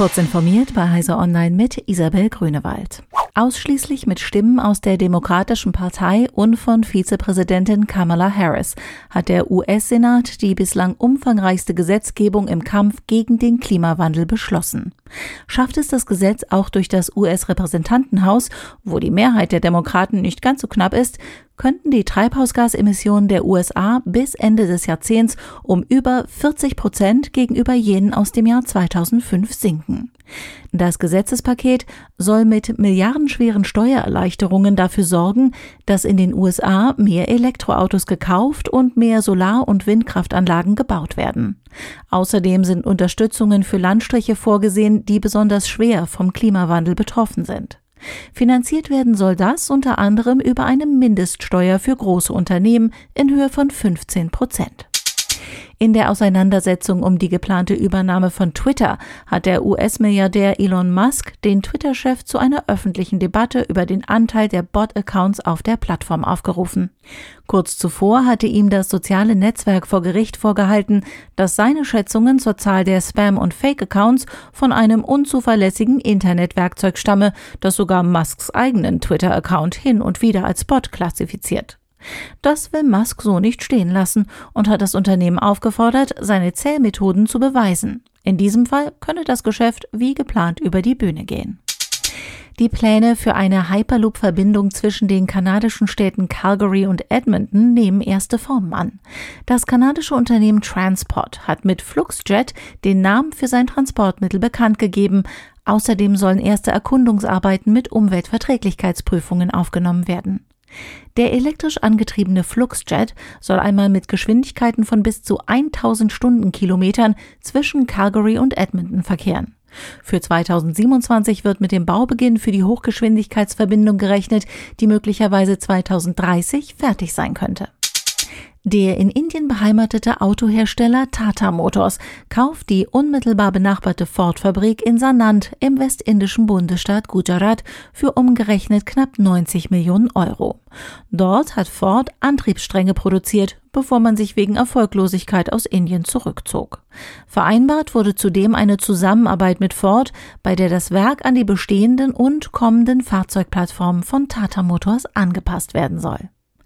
Kurz informiert bei Heise Online mit Isabel Grünewald. Ausschließlich mit Stimmen aus der Demokratischen Partei und von Vizepräsidentin Kamala Harris hat der US-Senat die bislang umfangreichste Gesetzgebung im Kampf gegen den Klimawandel beschlossen. Schafft es das Gesetz auch durch das US-Repräsentantenhaus, wo die Mehrheit der Demokraten nicht ganz so knapp ist, könnten die Treibhausgasemissionen der USA bis Ende des Jahrzehnts um über 40 Prozent gegenüber jenen aus dem Jahr 2005 sinken. Das Gesetzespaket soll mit milliardenschweren Steuererleichterungen dafür sorgen, dass in den USA mehr Elektroautos gekauft und mehr Solar- und Windkraftanlagen gebaut werden. Außerdem sind Unterstützungen für Landstriche vorgesehen, die besonders schwer vom Klimawandel betroffen sind. Finanziert werden soll das unter anderem über eine Mindeststeuer für große Unternehmen in Höhe von 15 Prozent. In der Auseinandersetzung um die geplante Übernahme von Twitter hat der US-Milliardär Elon Musk den Twitter-Chef zu einer öffentlichen Debatte über den Anteil der Bot-Accounts auf der Plattform aufgerufen. Kurz zuvor hatte ihm das soziale Netzwerk vor Gericht vorgehalten, dass seine Schätzungen zur Zahl der Spam- und Fake-Accounts von einem unzuverlässigen Internetwerkzeug stamme, das sogar Musks eigenen Twitter-Account hin und wieder als Bot klassifiziert. Das will Musk so nicht stehen lassen und hat das Unternehmen aufgefordert, seine Zählmethoden zu beweisen. In diesem Fall könne das Geschäft wie geplant über die Bühne gehen. Die Pläne für eine Hyperloop-Verbindung zwischen den kanadischen Städten Calgary und Edmonton nehmen erste Formen an. Das kanadische Unternehmen Transport hat mit Fluxjet den Namen für sein Transportmittel bekannt gegeben. Außerdem sollen erste Erkundungsarbeiten mit Umweltverträglichkeitsprüfungen aufgenommen werden. Der elektrisch angetriebene Fluxjet soll einmal mit Geschwindigkeiten von bis zu 1000 Stundenkilometern zwischen Calgary und Edmonton verkehren. Für 2027 wird mit dem Baubeginn für die Hochgeschwindigkeitsverbindung gerechnet, die möglicherweise 2030 fertig sein könnte. Der in Indien beheimatete Autohersteller Tata Motors kauft die unmittelbar benachbarte Ford-Fabrik in Sanand im westindischen Bundesstaat Gujarat für umgerechnet knapp 90 Millionen Euro. Dort hat Ford Antriebsstränge produziert, bevor man sich wegen Erfolglosigkeit aus Indien zurückzog. Vereinbart wurde zudem eine Zusammenarbeit mit Ford, bei der das Werk an die bestehenden und kommenden Fahrzeugplattformen von Tata Motors angepasst werden soll.